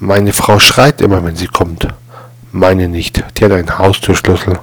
Meine Frau schreit immer, wenn sie kommt. Meine nicht, die hat einen Haustürschlüssel.